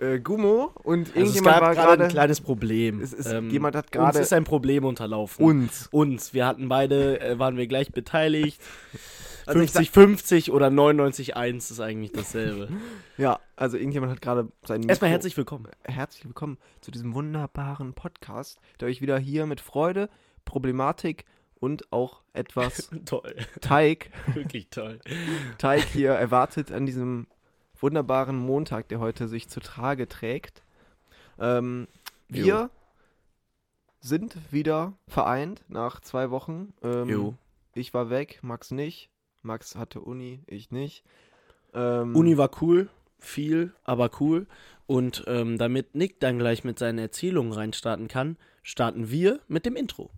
äh, Gummo und Also es irgendjemand gab war gerade ein kleines Problem. Ähm, Es ist- jemand hat Uns gerade- ist ein Problem unterlaufen. Uns. Uns. Wir hatten beide, äh, waren wir gleich beteiligt. Also ich sag- 50-50 oder 99-1 ist eigentlich dasselbe. Ja, also irgendjemand hat gerade sein. Erstmal Mikro- herzlich willkommen. herzlich willkommen zu diesem wunderbaren Podcast, der euch wieder hier mit Freude, Problematik und auch etwas Toll. Teig, Wirklich toll. Teig hier erwartet an diesem wunderbaren Montag, der heute sich zu Trage trägt. Ähm, wir Jo. sind wieder vereint nach zwei Wochen. Ähm. Ich war weg, Max nicht. Max hatte Uni, ich nicht. Ähm, Uni war cool, viel, aber cool. Und ähm, damit Nick dann gleich mit seinen Erzählungen reinstarten kann, starten wir mit dem Intro.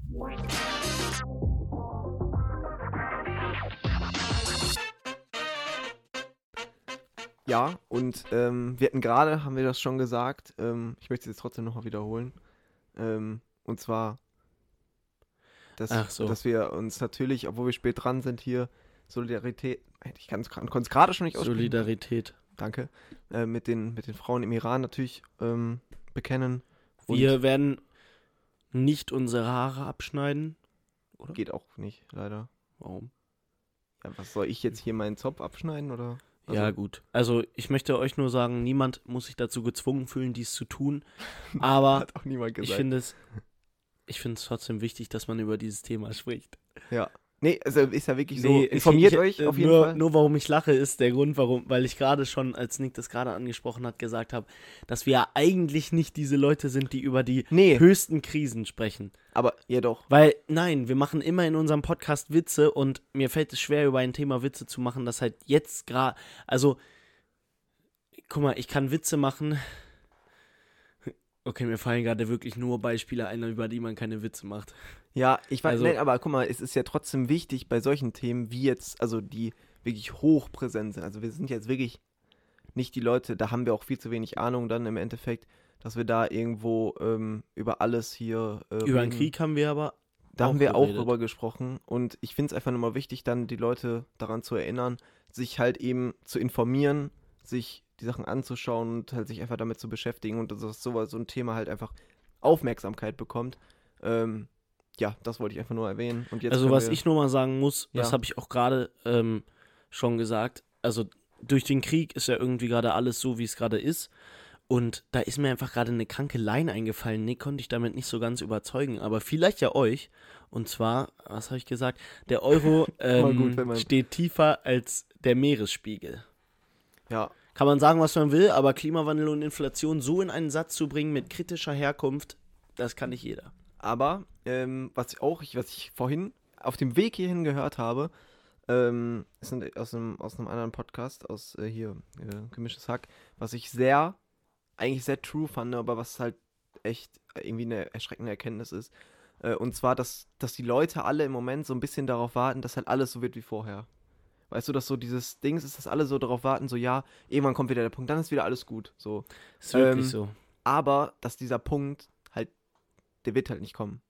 Ja, und ähm, wir hatten gerade, haben wir das schon gesagt, ähm, ich möchte es jetzt trotzdem nochmal wiederholen. Ähm, und zwar, dass, so. dass wir uns natürlich, obwohl wir spät dran sind, hier Solidarität, ich konnte es gerade schon nicht aussprechen. Solidarität. Danke. Äh, mit, den, mit den Frauen im Iran natürlich ähm, bekennen. Wir werden nicht unsere Haare abschneiden. geht auch nicht, leider. Warum? Ja, was soll ich jetzt hier meinen Zopf abschneiden oder? Also- ja, gut. Also, ich möchte euch nur sagen, niemand muss sich dazu gezwungen fühlen, dies zu tun. Aber ich finde es, ich finde es trotzdem wichtig, dass man über dieses Thema spricht. ja. Nee, also ist ja wirklich so. Nee, Informiert ich- euch äh, auf jeden nur, Fall. Nur warum ich lache, ist der Grund, warum, weil ich gerade schon, als Nick das gerade angesprochen hat, gesagt habe, dass wir ja eigentlich nicht diese Leute sind, die über die Nee, höchsten Krisen sprechen. aber ja doch. Weil, nein, wir machen immer in unserem Podcast Witze und mir fällt es schwer, über ein Thema Witze zu machen, das halt jetzt gerade, also, guck mal, ich kann Witze machen. Okay, mir fallen gerade wirklich nur Beispiele ein, über die man keine Witze macht. Ja, ich weiß, Also- nein, aber guck mal, es ist ja trotzdem wichtig bei solchen Themen, wie jetzt, also die wirklich hochpräsent sind. Also wir sind jetzt wirklich nicht die Leute, da haben wir auch viel zu wenig Ahnung dann im Endeffekt, dass wir da irgendwo ähm, über alles hier äh, Über den. Krieg haben wir aber. Da auch haben wir auch geredet. drüber gesprochen und ich finde es einfach nochmal wichtig, dann die Leute daran zu erinnern, sich halt eben zu informieren, sich die Sachen anzuschauen und halt sich einfach damit zu beschäftigen und dass so, so ein Thema halt einfach Aufmerksamkeit bekommt. Ähm, ja, das wollte ich einfach nur erwähnen. Und jetzt also was ich nur mal sagen muss, das Ja. habe ich auch gerade ähm, schon gesagt, also durch den Krieg ist ja irgendwie gerade alles so, wie es gerade ist. Und da ist mir einfach gerade eine kranke Line eingefallen. Nee, konnte ich damit nicht so ganz überzeugen. Aber vielleicht ja euch. Und zwar, was habe ich gesagt? Der Euro ähm, gut, steht tiefer als der Meeresspiegel. Ja, Kann man sagen, was man will, aber Klimawandel und Inflation so in einen Satz zu bringen mit kritischer Herkunft, das kann nicht jeder. Aber ähm, was ich auch, ich, was ich vorhin auf dem Weg hierhin gehört habe, ähm, ist aus einem, aus einem anderen Podcast, aus äh, hier, äh, Gemischtes Hack, was ich sehr, eigentlich sehr true fand, aber was halt echt irgendwie eine erschreckende Erkenntnis ist. Äh, und zwar, dass, dass die Leute alle im Moment so ein bisschen darauf warten, dass halt alles so wird wie vorher. Weißt du, dass so dieses Dings ist, dass alle so darauf warten, so ja, irgendwann kommt wieder der Punkt, dann ist wieder alles gut. So. Ist wirklich Ähm, so. Aber dass dieser Punkt der wird halt nicht kommen.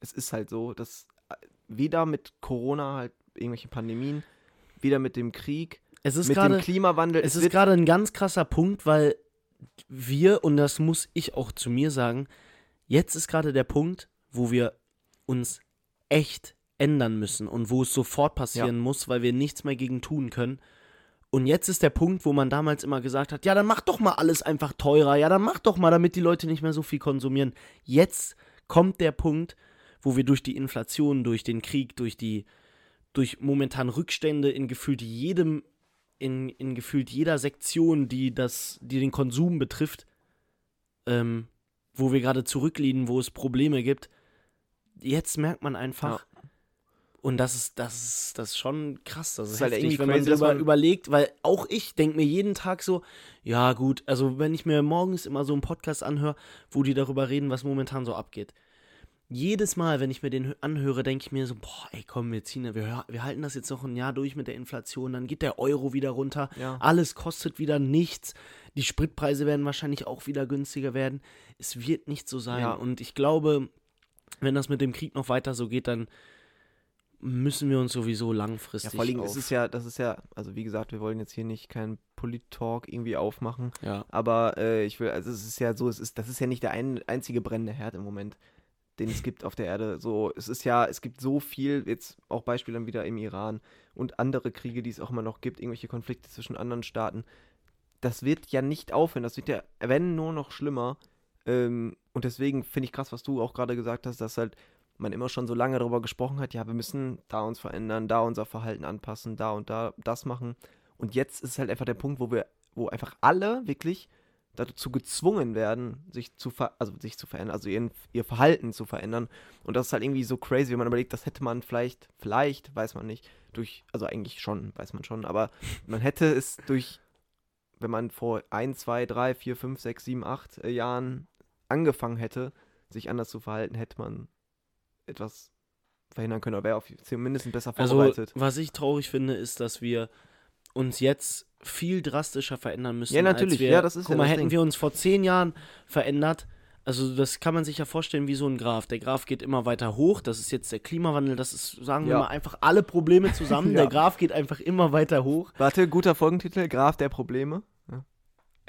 Es ist halt so, dass äh, weder mit Corona halt irgendwelche Pandemien, weder mit dem Krieg, Es ist mit dem gerade Klimawandel, Es ist wird- gerade ein ganz krasser Punkt, weil wir, und das muss ich auch zu mir sagen, jetzt ist gerade der Punkt, wo wir uns echt ändern müssen und wo es sofort passieren muss, weil wir nichts mehr gegen tun können. Und jetzt ist der Punkt, wo man damals immer gesagt hat, ja, dann mach doch mal alles einfach teurer, ja, dann mach doch mal, damit die Leute nicht mehr so viel konsumieren. Jetzt kommt der Punkt, wo wir durch die Inflation, durch den Krieg, durch die, durch momentan Rückstände in gefühlt jedem in, in gefühlt jeder Sektion, die das, die den Konsum betrifft, ähm, wo wir gerade zurückliegen, wo es Probleme gibt, jetzt merkt man einfach, und das ist, das ist, das ist schon krass, das ist, ist halt heftig, irgendwie wenn man man- überlegt, weil auch ich denke mir jeden Tag so, ja gut, also wenn ich mir morgens immer so einen Podcast anhöre, wo die darüber reden, was momentan so abgeht. Jedes Mal, wenn ich mir den hö- anhöre, denke ich mir so, boah, ey, komm, wir ziehen, wir, wir halten das jetzt noch ein Jahr durch mit der Inflation, dann geht der Euro wieder runter, Ja. alles kostet wieder nichts, die Spritpreise werden wahrscheinlich auch wieder günstiger werden. Es wird nicht so sein. Ja. Und ich glaube, wenn das mit dem Krieg noch weiter so geht, dann müssen wir uns sowieso Ja, langfristig vor allem ist es ja, das ist ja, also wie gesagt, wir wollen jetzt hier nicht keinen Polit-Talk irgendwie aufmachen, ja. aber äh, ich will, also es ist ja so, es ist, das ist ja nicht der ein, einzige brennende Herd im Moment, den es gibt auf der Erde. So, es ist ja, es gibt so viel, jetzt auch Beispiel dann wieder im Iran und andere Kriege, die es auch immer noch gibt, irgendwelche Konflikte zwischen anderen Staaten. Das wird ja nicht aufhören, das wird ja, wenn nur noch schlimmer. Ähm, und deswegen finde ich krass, was du auch gerade gesagt hast, dass halt man immer schon so lange darüber gesprochen hat, ja, wir müssen da uns verändern, da unser Verhalten anpassen, da und da das machen. Und jetzt ist halt einfach der Punkt, wo wir, wo einfach alle wirklich dazu gezwungen werden, sich zu ver also sich zu verändern, also ihren, ihr Verhalten zu verändern. Und das ist halt irgendwie so crazy, wenn man überlegt, das hätte man vielleicht, vielleicht, weiß man nicht, durch, also eigentlich schon, weiß man schon, aber man hätte es durch, wenn man vor ein, zwei, drei, vier, fünf, sechs, sieben, acht äh, Jahren angefangen hätte, sich anders zu verhalten, hätte man etwas verhindern können, oder wäre auf zumindest besser Also, vorbereitet. was ich traurig finde, ist, dass wir uns jetzt viel drastischer verändern müssen. Ja, natürlich. Als wir, Ja, das ist guck ja mal, hätten Ding. wir uns vor zehn Jahren verändert, also das kann man sich ja vorstellen wie so ein Graph. Der Graph geht immer weiter hoch. Das ist jetzt der Klimawandel. Das ist, sagen wir Ja. mal, einfach alle Probleme zusammen. Ja. Der Graph geht einfach immer weiter hoch. Warte, guter Folgentitel, Graf der Probleme.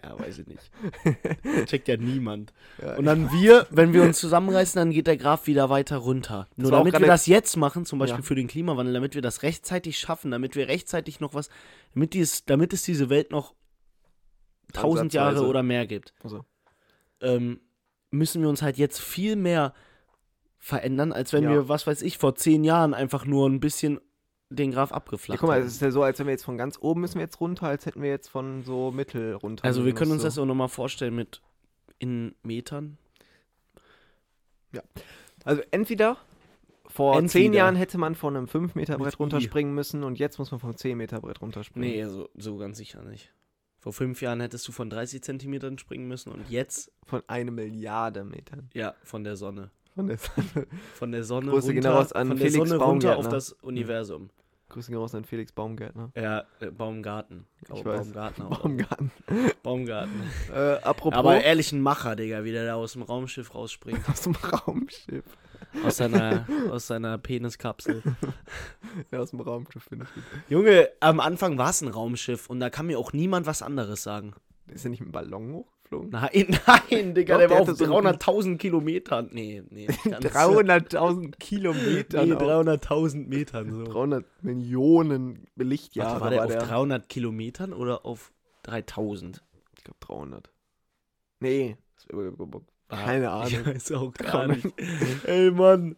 Ja, weiß ich nicht. Checkt ja niemand. Ja, Und dann wir, wenn wir uns zusammenreißen, dann geht der Graph wieder weiter runter. Nur damit wir das jetzt machen, zum Beispiel Ja. für den Klimawandel, damit wir das rechtzeitig schaffen, damit wir rechtzeitig noch was, damit, dies, damit es diese Welt noch tausend Jahre oder mehr gibt, Also, ähm, müssen wir uns halt jetzt viel mehr verändern, als wenn Ja. wir, was weiß ich, vor zehn Jahren einfach nur ein bisschen den Graph ja, abgeflacht guck mal, es ist ja so, als wenn wir jetzt von ganz oben müssen wir jetzt runter, als hätten wir jetzt von so mittel runter. Also wir können uns so. das auch nochmal vorstellen mit in Metern. Also entweder vor Entweder. zehn Jahren hätte man von einem 5 Meter Brett runterspringen müssen und jetzt muss man vom 10 Meter Brett runterspringen. Nee, so, so ganz sicher nicht. Vor fünf Jahren hättest du von 30 Zentimetern springen müssen und jetzt, Von eine Milliarde Metern. ja, von der Sonne. Von der Sonne. Von der Sonne Grüße runter, raus an von der Felix Sonne runter auf das Universum. Grüße gehen raus an Felix Baumgärtner. Ja, äh, Baumgarten. Ich weiß. Baumgartner. oder- Baumgarten. Baumgarten. Äh, apropos Aber ehrlich ein Macher, Digga, wie der da aus dem Raumschiff rausspringt. aus dem Raumschiff. aus seiner, aus seiner Peniskapsel. Ja, aus dem Raumschiff finde ich gut. Junge, am Anfang war es ein Raumschiff und da kann mir auch niemand was anderes sagen. Ist er nicht mit dem Ballon hochgeflogen? Nein, nein, Digga, der der war auf hatte so einen- 300.000 Kilometern. Nee, nee. nicht ganz. 300.000 Kilometer. Nee, auf 300.000 Metern so. 300 Millionen Lichtjahre Warte, war der war auf der. 300 Kilometern oder auf 3000? Ich glaube 300. Nee. Ah, Keine Ahnung. Ich weiß auch gar nicht. Ey, Mann.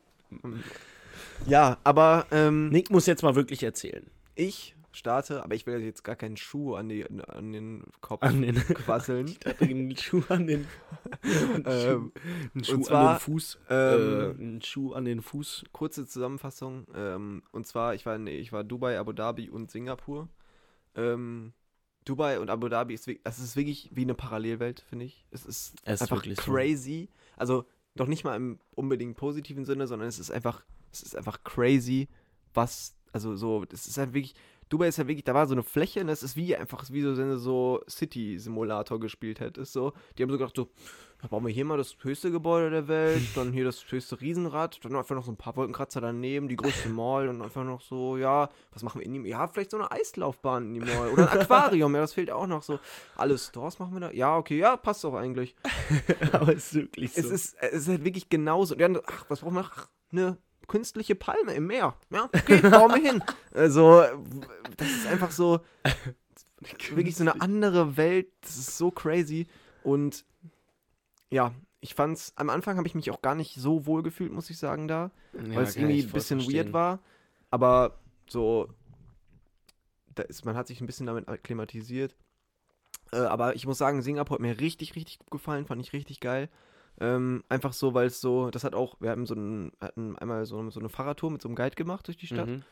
Ja, aber ähm, Nick muss jetzt mal wirklich erzählen. ich starte, aber ich will jetzt gar keinen Schuh an, die, an den Kopf An den, quasseln. ich hatte einen Schuh an den, ähm, einen Schuh und an zwar, den Fuß. äh, einen Schuh an den Fuß. kurze Zusammenfassung. Ähm, und zwar, ich war, nee, ich war Dubai, Abu Dhabi und Singapur. Ähm, Dubai und Abu Dhabi ist, das ist wirklich wie eine Parallelwelt, finde ich. Es ist Es ist einfach so. crazy. Also doch nicht mal im unbedingt positiven Sinne, sondern es ist einfach, es ist einfach crazy, was, also so, das ist halt wirklich, Dubai ist ja wirklich, da war so eine Fläche und das ist wie einfach, wie so, wenn du so City-Simulator gespielt hättest, so. Die haben so gedacht, so, da bauen wir hier mal das höchste Gebäude der Welt, dann hier das höchste Riesenrad, dann einfach noch so ein paar Wolkenkratzer daneben, die größte Mall und einfach noch so, ja, was machen wir in die, ja, vielleicht so eine Eislaufbahn in die Mall oder ein Aquarium, ja, das fehlt auch noch so. Alle Stores machen wir da, ja, okay, ja, passt doch eigentlich. Aber es ist wirklich so. Es ist, es ist halt wirklich genauso. Dann, ach, was brauchen wir? Ach, eine künstliche Palme im Meer. Ja, okay, bauen wir hin. Also, das ist einfach so, wirklich so eine andere Welt. Das ist so crazy. Und ja, ich fand's, am Anfang habe ich mich auch gar nicht so wohl gefühlt, muss ich sagen, da. Ja, weil es irgendwie ein bisschen verstehen. weird war. Aber so, da ist, man hat sich ein bisschen damit akklimatisiert. Äh, aber ich muss sagen, Singapur hat mir richtig, richtig gut gefallen, fand ich richtig geil. Ähm, einfach so, weil es so, das hat auch, wir haben so einen, hatten einmal so, so eine Fahrradtour mit so einem Guide gemacht durch die Stadt. Mhm.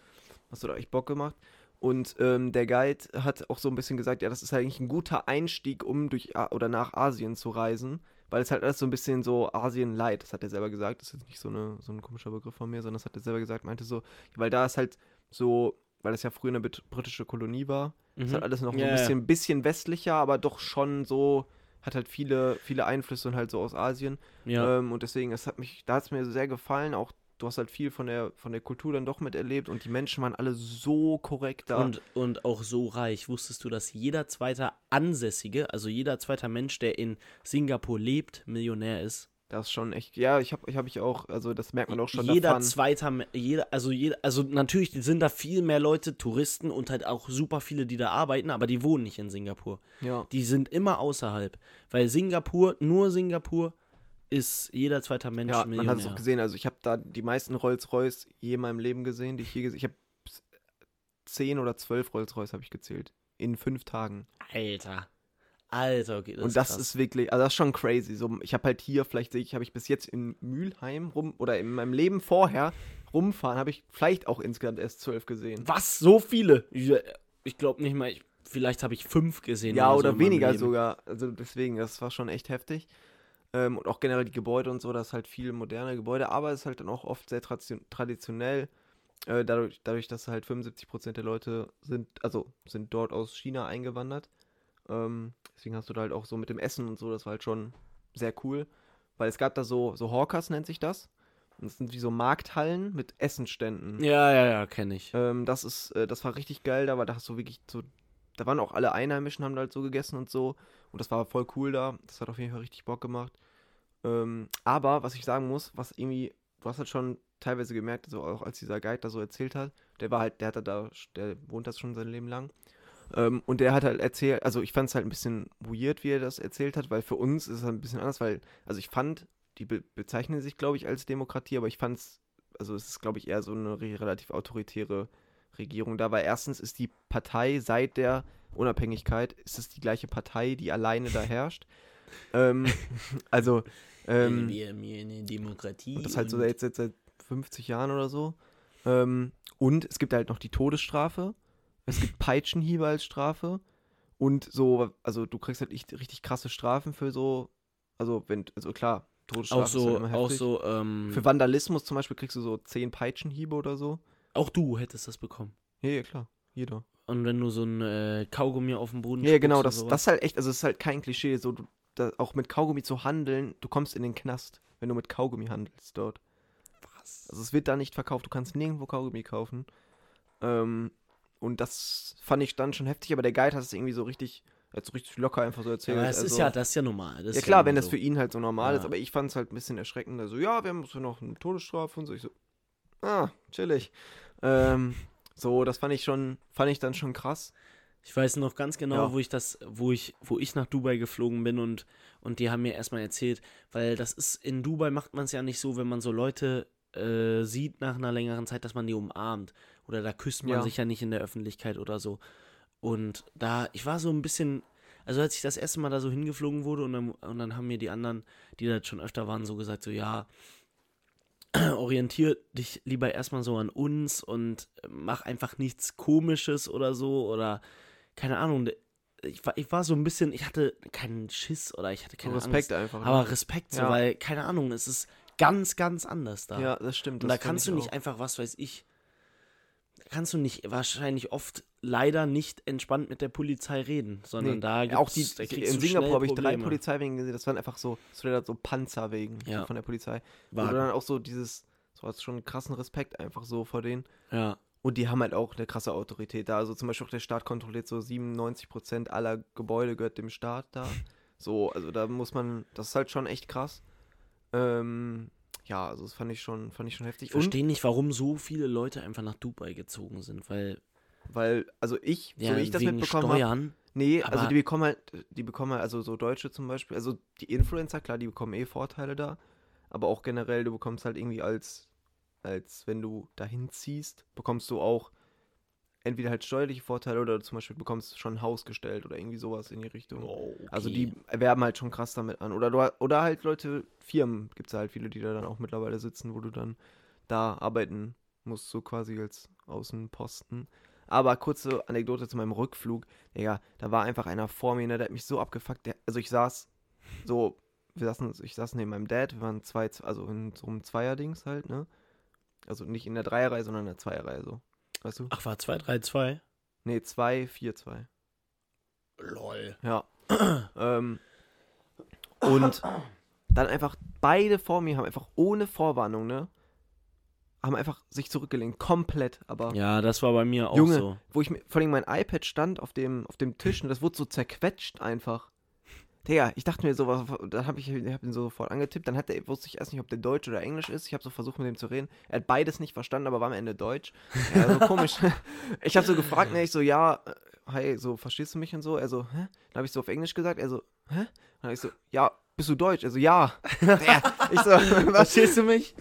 Hast du da echt Bock gemacht? Und ähm, der Guide hat auch so ein bisschen gesagt, ja, das ist halt eigentlich ein guter Einstieg, um durch A oder nach Asien zu reisen, weil es halt alles so ein bisschen so Asien-Light, das hat er selber gesagt, das ist jetzt nicht so, eine, so ein komischer Begriff von mir, sondern das hat er selber gesagt, meinte so, weil da ist halt so, weil das ja früher eine brit- britische Kolonie war, ist Mhm. halt alles noch so Ja, ein bisschen, bisschen westlicher, aber doch schon so, hat halt viele, viele Einflüsse und halt so aus Asien. Ja. Ähm, und deswegen, es hat mich, da hat es mir sehr gefallen, auch du hast halt viel von der, von der Kultur dann doch miterlebt und die Menschen waren alle so korrekt da. Und, und auch so reich. Wusstest du, dass jeder zweite Ansässige, also jeder zweite Mensch, der in Singapur lebt, Millionär ist? Das ist schon echt, ja, ich habe ich, hab ich auch, also das merkt man auch schon jeder zweiter, jeder, also jeder, also natürlich sind da viel mehr Leute, Touristen und halt auch super viele, die da arbeiten, aber die wohnen nicht in Singapur. Ja, Die sind immer außerhalb, weil Singapur, nur Singapur ist jeder zweiter Mensch ja man Millionär. hat es auch gesehen, also ich habe da die meisten Rolls-Royce je in meinem Leben gesehen, die ich je gesehen Ich habe zehn oder zwölf Rolls-Royce habe ich gezählt. In fünf Tagen. Alter. Alter, okay. Das und das krass. ist wirklich, also das ist schon crazy. So, ich habe halt hier, vielleicht sehe ich, habe ich bis jetzt in Mülheim rum oder in meinem Leben vorher rumfahren, habe ich vielleicht auch insgesamt erst zwölf gesehen. Was? So viele? Ich, ich glaube nicht mal, ich, vielleicht habe ich fünf gesehen. Ja, so oder in meinem weniger sogar. Also deswegen, das war schon echt heftig. Ähm, und auch generell die Gebäude und so, das ist halt viel moderne Gebäude, aber es ist halt dann auch oft sehr tradition traditionell. Äh, dadurch, dadurch, dass halt 75% der Leute sind, also sind dort aus China eingewandert. Ähm, deswegen hast du da halt auch so mit dem Essen und so, das war halt schon sehr cool. Weil es gab da so, so Hawkers nennt sich das. Und das sind wie so Markthallen mit Essenständen. Ja, ja, ja, kenne ich. Ähm, das ist, äh, das war richtig geil, da war da hast du wirklich so, da waren auch alle Einheimischen, haben da halt so gegessen und so. Und das war voll cool da. Das hat auf jeden Fall richtig Bock gemacht. Ähm, aber, was ich sagen muss, was irgendwie, du hast halt schon teilweise gemerkt, so auch als dieser Guide da so erzählt hat, der war halt, der hat da, der wohnt das schon sein Leben lang. Ähm, und der hat halt erzählt, also ich fand es halt ein bisschen weird, wie er das erzählt hat, weil für uns ist es halt ein bisschen anders, weil, also ich fand, die be bezeichnen sich, glaube ich, als Demokratie, aber ich fand es, also es ist, glaube ich, eher so eine re relativ autoritäre Regierung da, weil erstens ist die Partei seit der Unabhängigkeit, ist es die gleiche Partei, die alleine da herrscht. ähm, also, ähm, wir hier eine Demokratie. und das halt so seit, seit, seit 50 Jahren oder so. Ähm, und es gibt halt noch die Todesstrafe. Es gibt Peitschenhiebe als Strafe. Und so, also du kriegst halt echt richtig krasse Strafen für so, also wenn, also klar, Todesstrafe auch ist so, halt immer auch heftig. so, ähm, Für Vandalismus zum Beispiel kriegst du so 10 Peitschenhiebe oder so. auch du hättest das bekommen. Ja, ja, klar, jeder. Und wenn du so ein äh, Kaugummi auf dem Boden Ja, ja, genau, das, das ist halt echt, also es ist halt kein Klischee, so du, da, auch mit Kaugummi zu handeln, du kommst in den Knast, wenn du mit Kaugummi handelst dort. Was? Also es wird da nicht verkauft, du kannst nirgendwo Kaugummi kaufen. Ähm, und das fand ich dann schon heftig, aber der Guide hat es irgendwie so richtig, er hat so richtig locker einfach so Ja, erzählt. aber es ist also, ja, das ist ja normal. Das ja ist klar, immer wenn das so. für ihn halt so normal ist, Ja. aber ich fand es halt ein bisschen erschreckend. Also, ja, wir haben so noch eine Todesstrafe und so. Ich so, ah, chillig. Ähm, so, das fand ich schon, fand ich dann schon krass. Ich weiß noch ganz genau, Ja. wo ich das, wo ich, wo ich nach Dubai geflogen bin und, und die haben mir erstmal erzählt, weil das ist, in Dubai macht man es ja nicht so, wenn man so Leute äh, sieht nach einer längeren Zeit, dass man die umarmt. Oder da küsst man Ja. sich ja nicht in der Öffentlichkeit oder so. Und da, ich war so ein bisschen, also als ich das erste Mal da so hingeflogen wurde und dann, und dann haben mir die anderen, die da schon öfter waren, so gesagt, so ja, orientier dich lieber erstmal so an uns und mach einfach nichts Komisches oder so oder keine Ahnung. Ich war, ich war so ein bisschen, ich hatte keinen Schiss oder ich hatte So keine Respekt Angst, einfach. ne? aber Respekt so, Ja. weil keine Ahnung, es ist ganz, ganz anders da. ja, das stimmt. und das da fand kannst du nicht auch. einfach, was weiß ich, da kannst du nicht wahrscheinlich oft leider nicht entspannt mit der Polizei reden, sondern Nee, da auch gibt's- die, da in Singapur habe ich drei Probleme. Polizeiwegen gesehen, das waren einfach so, das waren so Panzerwegen Ja. von der Polizei. Wagen. du dann auch so dieses, so hast schon einen krassen Respekt einfach so vor denen. Ja, Und die haben halt auch eine krasse Autorität da. Also zum Beispiel auch der Staat kontrolliert so 97% aller Gebäude gehört dem Staat da. So, also da muss man, das ist halt schon echt krass. Ähm, ja, also das fand ich schon, fand ich schon heftig. ich verstehe nicht, warum so viele Leute einfach nach Dubai gezogen sind, weil weil, also ich, ja, so wie ich das mitbekommen habe. Nee, also die bekommen halt, die bekommen halt, also so Deutsche zum Beispiel, also die Influencer, klar, die bekommen eh Vorteile da, aber auch generell, du bekommst halt irgendwie als, als wenn du dahin ziehst, bekommst du auch entweder halt steuerliche Vorteile oder zum Beispiel bekommst schon ein Haus gestellt oder irgendwie sowas in die Richtung. Also die erwerben halt schon krass damit an. Oder, du, oder halt Leute, Firmen gibt es halt viele, die da dann auch mittlerweile sitzen, wo du dann da arbeiten musst, so quasi als Außenposten. Aber kurze Anekdote zu meinem Rückflug. Digga, da war einfach einer vor mir, ne, der hat mich so abgefuckt. Der, also ich saß so, wir saßen, ich saß neben meinem Dad, wir waren zwei, also in so einem Zweierdings halt, ne? Also nicht in der Dreierreihe, sondern in der Zweierreihe so. Weißt du? Ach, war 232? Nee, zwei, vier, zwei. Lol. Ja. ähm, und dann einfach beide vor mir haben einfach ohne Vorwarnung, ne? haben einfach sich zurückgelehnt, komplett, aber Ja, das war bei mir auch Junge, so. wo ich mir, vor allem mein iPad stand auf dem, auf dem Tisch und das wurde so zerquetscht einfach. Digga, ich dachte mir so, was, dann habe ich, ich hab ihn so sofort angetippt, dann hat der, wusste ich erst nicht, ob der Deutsch oder Englisch ist. Ich habe so versucht, mit ihm zu reden. Er hat beides nicht verstanden, aber war am Ende Deutsch. Ja, so komisch. Ich habe so gefragt, ne, ich so, ja, äh, hi, so, verstehst du mich und so? Er so, hä? Dann habe ich so auf Englisch gesagt, er so, hä? Dann habe ich so, ja, bist du Deutsch? Er so, ja. ja. Ich so, was? Verstehst du mich?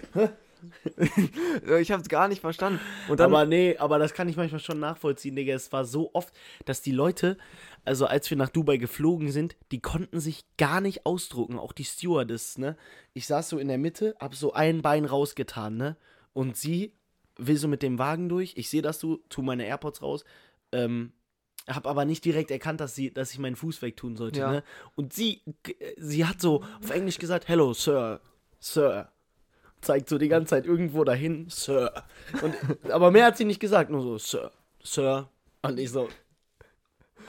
Ich habe es gar nicht verstanden. Und dann, aber nee, aber das kann ich manchmal schon nachvollziehen, Digga. Es war so oft, dass die Leute, also als wir nach Dubai geflogen sind, die konnten sich gar nicht ausdrucken, auch die Stewardess, ne? Ich saß so in der Mitte, hab so ein Bein rausgetan, ne? Und sie will so mit dem Wagen durch. Ich sehe das du, tu meine AirPods raus. Ähm, hab aber nicht direkt erkannt, dass sie, dass ich meinen Fuß wegtun sollte, Ja. ne? Und sie, sie hat so auf Englisch gesagt, Hello, Sir, Sir. Zeigt so die ganze Zeit irgendwo dahin, Sir. Und, aber mehr hat sie nicht gesagt, nur so, Sir, Sir. Und ich so,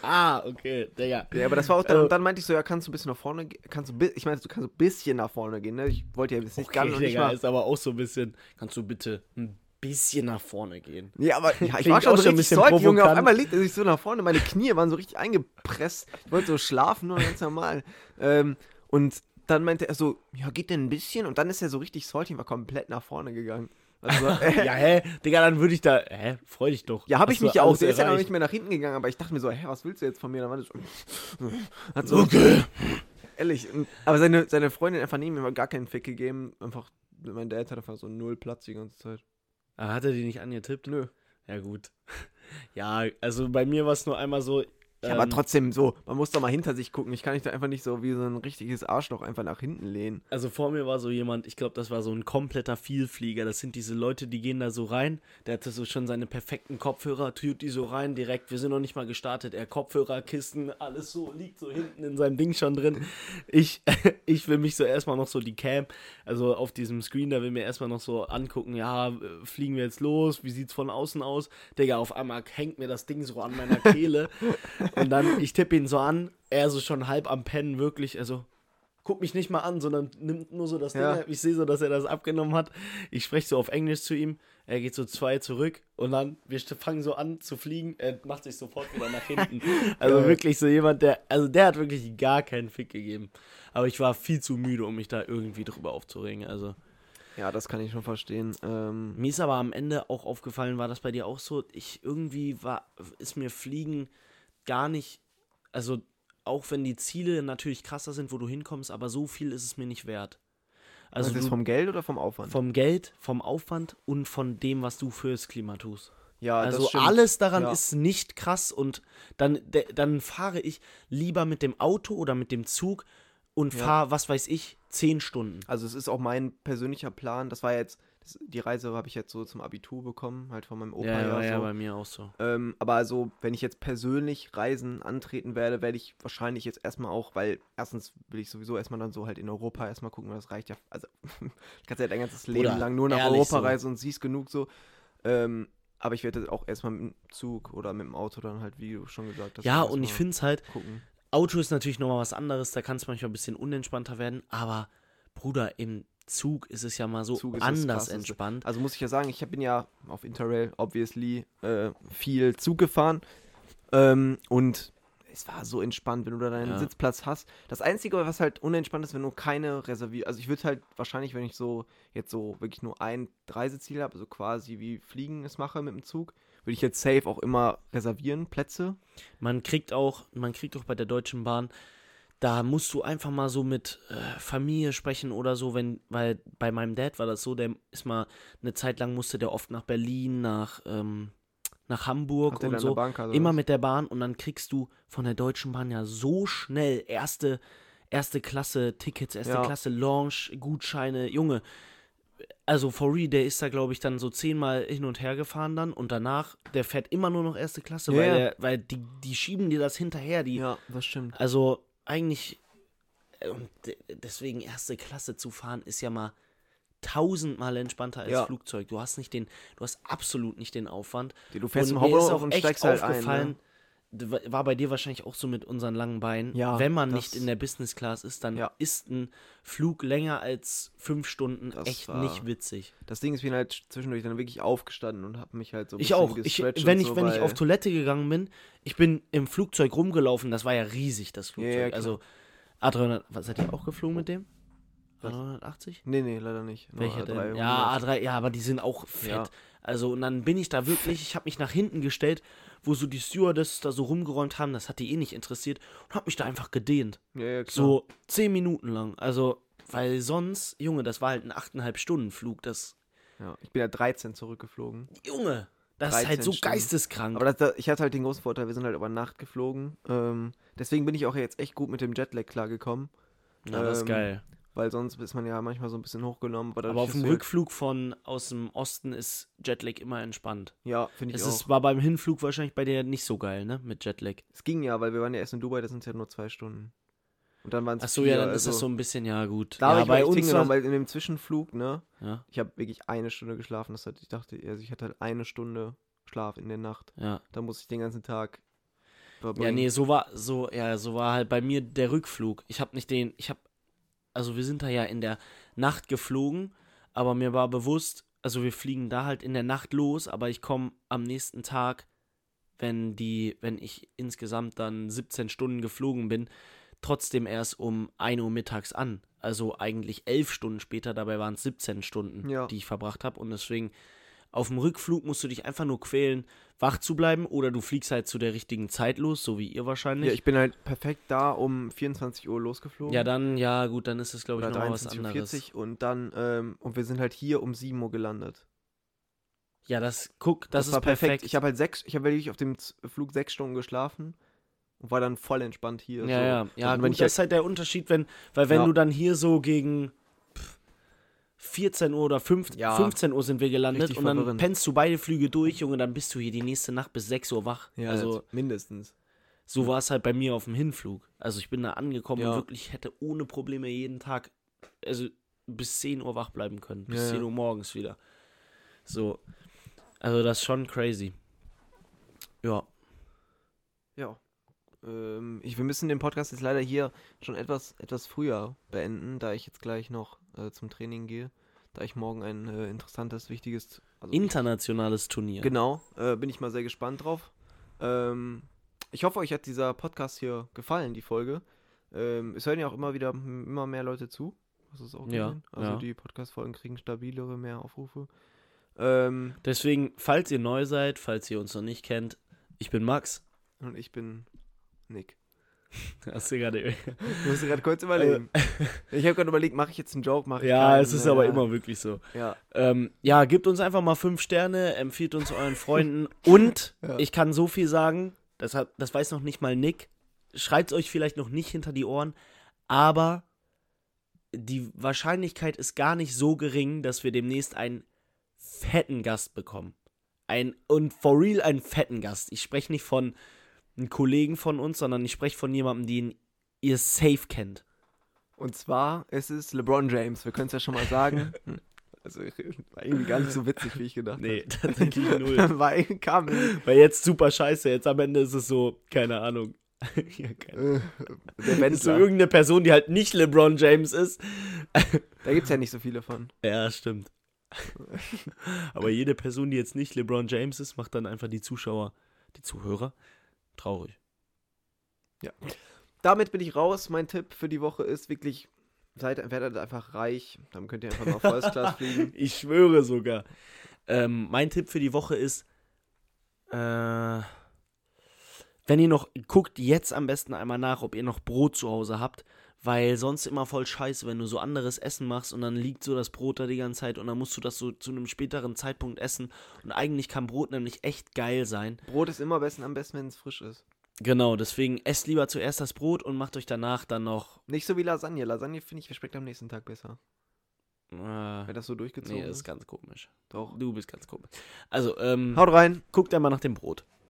ah, okay, Digga. Ja, aber das war auch dann, Äh, und dann meinte ich so, ja, kannst du ein bisschen nach vorne gehen? Kannst du, ich meinte, du kannst ein bisschen nach vorne gehen, ne? Ich wollte ja jetzt nicht Okay, ganz und nicht Digga, mal. ist aber auch so ein bisschen, kannst du bitte ein bisschen nach vorne gehen? Ja, aber ja, ich war schon so schon ein richtig bisschen salty, Junge. Auf einmal liegt er sich so nach vorne, meine Knie waren so richtig eingepresst. Ich wollte so schlafen, nur ganz normal. Ähm, und dann meinte er so, ja, geht denn ein bisschen? Und dann ist er so richtig salty und war komplett nach vorne gegangen. Also, äh, Ja, hä? Digga, dann würde ich da, hä? Freu dich doch. Ja, habe ich mich ja auch. Der ist ja noch nicht mehr nach hinten gegangen, aber ich dachte mir so, hä, was willst du jetzt von mir? Dann war das so, hat so Okay. Ehrlich. und- Aber seine, seine Freundin einfach neben ihm hat gar keinen Fick gegeben. Einfach, mein Dad hat einfach so null Platz die ganze Zeit. Ah, Hat er die nicht angetippt? Nö. Ja, gut. Ja, also bei mir war es nur einmal so. Ja, aber ähm, trotzdem so, man muss doch mal hinter sich gucken. Ich kann nicht da einfach nicht so wie so ein richtiges Arschloch einfach nach hinten lehnen. Also vor mir war so jemand, ich glaube, das war so ein kompletter Vielflieger. Das sind diese Leute, die gehen da so rein. Der hatte so schon seine perfekten Kopfhörer, tut die so rein direkt. Wir sind noch nicht mal gestartet. Er Kopfhörer, Kisten, alles so, liegt so hinten in seinem Ding schon drin. Ich, ich will mich so erstmal noch so die Cam, also auf diesem Screen, da will mir erstmal noch so angucken, ja, fliegen wir jetzt los? Wie sieht's von außen aus? Digga, auf einmal hängt mir das Ding so an meiner Kehle. Und dann, ich tippe ihn so an, er so schon halb am Pennen, wirklich, also guckt mich nicht mal an, sondern nimmt nur so das Ja. Ding. Ich sehe so, dass er das abgenommen hat. Ich spreche so auf Englisch zu ihm. Er geht so zwei zurück und dann, wir fangen so an zu fliegen. Er macht sich sofort wieder nach hinten. Also wirklich so jemand, der, also der hat wirklich gar keinen Fick gegeben. Aber ich war viel zu müde, um mich da irgendwie drüber aufzuregen. Also Ja, das kann ich schon verstehen. Ähm, mir ist aber am Ende auch aufgefallen, war das bei dir auch so? Ich irgendwie war, ist mir Fliegen gar nicht, also auch wenn die Ziele natürlich krasser sind, wo du hinkommst, aber so viel ist es mir nicht wert. also Also das du, vom Geld oder vom Aufwand? vom Geld, vom Aufwand und von dem, was du fürs Klima tust. ja, Also alles daran Ja. ist nicht krass und dann, de, dann fahre ich lieber mit dem Auto oder mit dem Zug und Ja. fahre, was weiß ich, zehn Stunden. Also es ist auch mein persönlicher Plan. Das war jetzt, die Reise habe ich jetzt so zum Abitur bekommen, halt von meinem Opa Ja, ja, ja, so. bei mir auch so. Ähm, aber also, wenn ich jetzt persönlich Reisen antreten werde, werde ich wahrscheinlich jetzt erstmal auch, weil erstens will ich sowieso erstmal dann so halt in Europa erstmal gucken, weil das reicht ja. Also, ich kann ja dein ganzes Leben Bruder, lang nur nach Europa so. reisen und siehst genug so. Ähm, aber ich werde auch erstmal mit dem Zug oder mit dem Auto dann halt, wie du schon gesagt hast. Ja, und ich finde es halt, Gucken. Auto ist natürlich nochmal was anderes, da kann es manchmal ein bisschen unentspannter werden, aber Bruder, im Zug ist es ja mal so anders entspannt. Also muss ich ja sagen, ich bin ja auf Interrail, obviously, äh, viel Zug gefahren. Ähm, und es war so entspannt, wenn du da deinen Ja. Sitzplatz hast. Das Einzige, was halt unentspannt ist, wenn du keine reserviert. Also ich würde halt wahrscheinlich, wenn ich so jetzt so wirklich nur ein Reiseziel habe, also quasi wie Fliegen es mache mit dem Zug, würde ich jetzt safe auch immer reservieren, Plätze. Man kriegt auch, man kriegt auch bei der Deutschen Bahn, da musst du einfach mal so mit äh, Familie sprechen oder so, wenn, weil bei meinem Dad war das so, der ist mal eine Zeit lang musste der oft nach Berlin, nach, ähm, nach Hamburg und so. Immer was? mit der Bahn und dann kriegst du von der Deutschen Bahn ja so schnell erste, erste Klasse Tickets, erste Ja. Klasse Launch, Gutscheine, Junge. Also for real, der ist da glaube ich dann so zehnmal hin und her gefahren dann und danach, der fährt immer nur noch erste Klasse, Ja, weil, der, weil die, die schieben dir das hinterher, die, Ja, das stimmt. also eigentlich, und de- deswegen erste Klasse zu fahren ist ja mal tausendmal entspannter als Ja. Flugzeug. Du hast nicht den, du hast absolut nicht den Aufwand. Du fährst Und im auch und steigst halt ein. Ne? War bei dir wahrscheinlich auch so mit unseren langen Beinen. Ja, Wenn man nicht in der Business Class ist, dann Ja. ist ein Flug länger als fünf Stunden Das echt war- nicht witzig. Das Ding ist, ich bin halt zwischendurch dann wirklich aufgestanden und habe mich halt so ein Ich bisschen auch. Ich, wenn ich, so, wenn ich auf Toilette gegangen bin, ich bin im Flugzeug rumgelaufen, das war ja riesig, das Flugzeug. ja, also A300, was seid ihr auch geflogen mit dem? Was? A380? Nee, nee, leider nicht. Nur Welcher denn? A300. Ja, A3, ja, aber die sind auch fett. Ja. Also, und dann bin ich da wirklich, ich habe mich nach hinten gestellt, wo so die Stewardess da so rumgeräumt haben, das hat die eh nicht interessiert und habe mich da einfach gedehnt. Ja, ja, klar. So zehn Minuten lang. Also, weil sonst, Junge, das war halt ein 8,5 Stunden Flug. Das, Ja, ich bin ja 13 zurückgeflogen. Junge, das ist halt 13 so Stunden. geisteskrank. Aber das, das, ich hatte halt den großen Vorteil, wir sind halt über Nacht geflogen. Ähm, deswegen bin ich auch jetzt echt gut mit dem Jetlag klargekommen. ja, das ist ähm, geil. Weil sonst ist man ja manchmal so ein bisschen hochgenommen. Aber, Aber auf dem Rückflug von aus dem Osten ist Jetlag immer entspannt. Ja, finde ich Es auch. ist, war beim Hinflug wahrscheinlich bei dir nicht so geil, ne? Mit Jetlag. es ging ja, weil wir waren ja erst in Dubai, das sind ja nur zwei Stunden. Und dann waren es Achso, ja, dann ist das so ein bisschen, ja, gut. Da ja, ich bei uns. hingenommen, war- weil in dem Zwischenflug, ne, Ja, ich habe wirklich eine Stunde geschlafen. Das hat, ich dachte, also ich hatte halt eine Stunde Schlaf in der Nacht. ja. Da musste ich den ganzen Tag Ja, nee, so war so ja, so war halt bei mir der Rückflug. Ich habe nicht den, ich habe also wir sind da ja in der Nacht geflogen, aber mir war bewusst, also wir fliegen da halt in der Nacht los, aber ich komme am nächsten Tag, wenn die wenn ich insgesamt dann 17 Stunden geflogen bin, trotzdem erst um 1 Uhr mittags an. Also eigentlich 11 Stunden später, dabei waren es 17 Stunden, Ja. die ich verbracht habe und deswegen auf dem Rückflug musst du dich einfach nur quälen, wach zu bleiben oder du fliegst halt zu der richtigen Zeit los, so wie ihr wahrscheinlich. Ja, ich bin halt perfekt da um 24 Uhr losgeflogen. Ja, dann, ja, gut, dann ist es, glaube ich, oder noch was 23.40 Uhr anderes. und dann, ähm, und wir sind halt hier um 7 Uhr gelandet. Ja, das, guck, das, ist war perfekt. Ich habe halt sechs, ich habe wirklich auf dem Flug sechs Stunden geschlafen und war dann voll entspannt hier. ja, so. ja, ja, Und gut, wenn ich das ist halt der Unterschied, wenn, weil wenn Ja. du dann hier so gegen 14 Uhr oder 5, Ja, 15 Uhr sind wir gelandet und dann verwirrend. pennst du beide Flüge durch, Junge, dann bist du hier die nächste Nacht bis 6 Uhr wach. ja, also, mindestens. so war es halt bei mir auf dem Hinflug. Also, ich bin da angekommen Ja. und wirklich hätte ohne Probleme jeden Tag, also bis 10 Uhr wach bleiben können. Bis ja. 10 Uhr morgens wieder. So. Also, das ist schon crazy. Ja. Ja. Ähm, ich, wir müssen den Podcast jetzt leider hier schon etwas, etwas früher beenden, da ich jetzt gleich noch äh, zum Training gehe. Da ich morgen ein äh, interessantes, wichtiges. Also Internationales Turnier. Genau, äh, bin ich mal sehr gespannt drauf. Ähm, ich hoffe, euch hat dieser Podcast hier gefallen, die Folge. Ähm, es hören ja auch immer wieder immer mehr Leute zu. Hast du es auch Ja, gesehen? Also ja. die Podcast-Folgen kriegen stabilere, mehr Aufrufe. Ähm, Deswegen, falls ihr neu seid, falls ihr uns noch nicht kennt, ich bin Max. und ich bin Nick. Hast du gerade. Ich musste gerade kurz überlegen. ich habe gerade überlegt, mache ich jetzt einen Joke, mache ich ja, keinen? es ist aber Ja, immer wirklich so. Ja, Ähm, ja, gebt uns einfach mal fünf Sterne, empfiehlt uns euren Freunden und Ja. ich kann so viel sagen, das, hat, das weiß noch nicht mal Nick. Schreibt euch vielleicht noch nicht hinter die Ohren, aber die Wahrscheinlichkeit ist gar nicht so gering, dass wir demnächst einen fetten Gast bekommen. Ein, und for real einen fetten Gast. Ich spreche nicht von einem Kollegen von uns, sondern ich spreche von jemandem, den ihr safe kennt. Und zwar, es ist LeBron James. Wir können es ja schon mal sagen. Also, war irgendwie gar nicht so witzig, wie ich gedacht Nee, habe. tatsächlich null. war, kam, äh, Weil jetzt super scheiße, jetzt am Ende ist es so, keine Ahnung. ja, keine der Ist so irgendeine Person, die halt nicht LeBron James ist. Da gibt es ja nicht so viele von. Ja, stimmt. Aber jede Person, die jetzt nicht LeBron James ist, macht dann einfach die Zuschauer, die Zuhörer traurig. Damit bin ich raus. Mein Tipp für die Woche ist wirklich, seid, werdet einfach reich. Dann könnt ihr einfach mal First Class fliegen. Ich schwöre sogar. Ähm, mein Tipp für die Woche ist, äh, wenn ihr noch, guckt jetzt am besten einmal nach, ob ihr noch Brot zu Hause habt, weil sonst immer voll scheiße, wenn du so anderes Essen machst und dann liegt so das Brot da die ganze Zeit und dann musst du das so zu einem späteren Zeitpunkt essen und eigentlich kann Brot nämlich echt geil sein. Brot ist immer besten, am besten, wenn es frisch ist. Genau, deswegen esst lieber zuerst das Brot und macht euch danach dann noch, Nicht so wie Lasagne. Lasagne, finde ich, schmeckt am nächsten Tag besser. äh, Wenn das so durchgezogen nee, das ist ist. ganz komisch. Doch. Du bist ganz komisch. Also, ähm, Haut rein. guckt einmal nach dem Brot.